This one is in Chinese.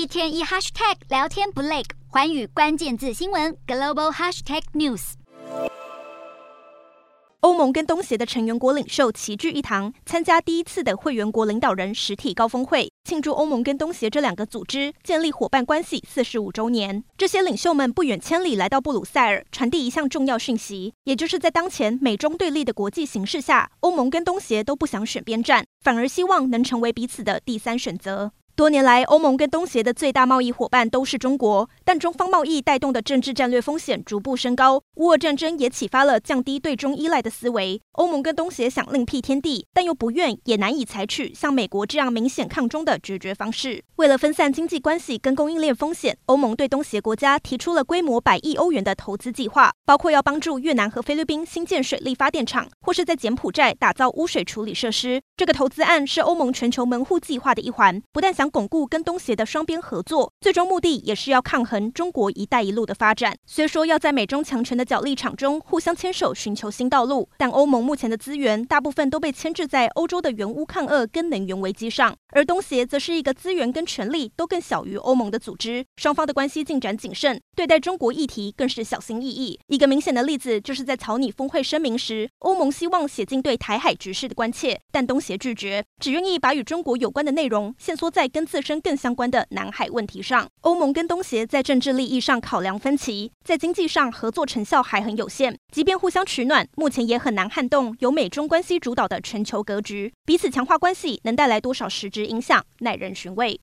一天一 hashtag 聊天不累，寰宇关键字新闻 global hashtag news。欧盟跟东协的成员国领袖齐聚一堂，参加第一次的会员国领导人实体高峰会，庆祝欧盟跟东协这两个组织建立伙伴关系四十五周年。这些领袖们不远千里来到布鲁塞尔，传递一项重要讯息，也就是在当前美中对立的国际形势下，欧盟跟东协都不想选边站，反而希望能成为彼此的第三选择。多年来，欧盟跟东协的最大贸易伙伴都是中国，但中方贸易带动的政治战略风险逐步升高。乌俄战争也启发了降低对中依赖的思维。欧盟跟东协想另辟天地，但又不愿也难以采取像美国这样明显抗中的决绝方式。为了分散经济关系跟供应链风险，欧盟对东协国家提出了规模百亿欧元的投资计划，包括要帮助越南和菲律宾新建水力发电厂，或是在柬埔寨打造污水处理设施。这个投资案是欧盟全球门户计划的一环，不但想巩固跟东协的双边合作，最终目的也是要抗衡中国“一带一路”的发展。虽说要在美中强权的角力场中互相牵手，寻求新道路，但欧盟目前的资源大部分都被牵制在欧洲的原乌抗俄跟能源危机上，而东协则是一个资源跟权力都更小于欧盟的组织，双方的关系进展谨慎，对待中国议题更是小心翼翼。一个明显的例子就是在草拟峰会声明时，欧盟希望写进对台海局势的关切，但东协拒绝，只愿意把与中国有关的内容限缩在跟自身。更相关的南海问题上，欧盟跟东协在政治利益上考量分歧，在经济上合作成效还很有限。即便互相取暖，目前也很难撼动由美中关系主导的全球格局。彼此强化关系能带来多少实质影响，耐人寻味。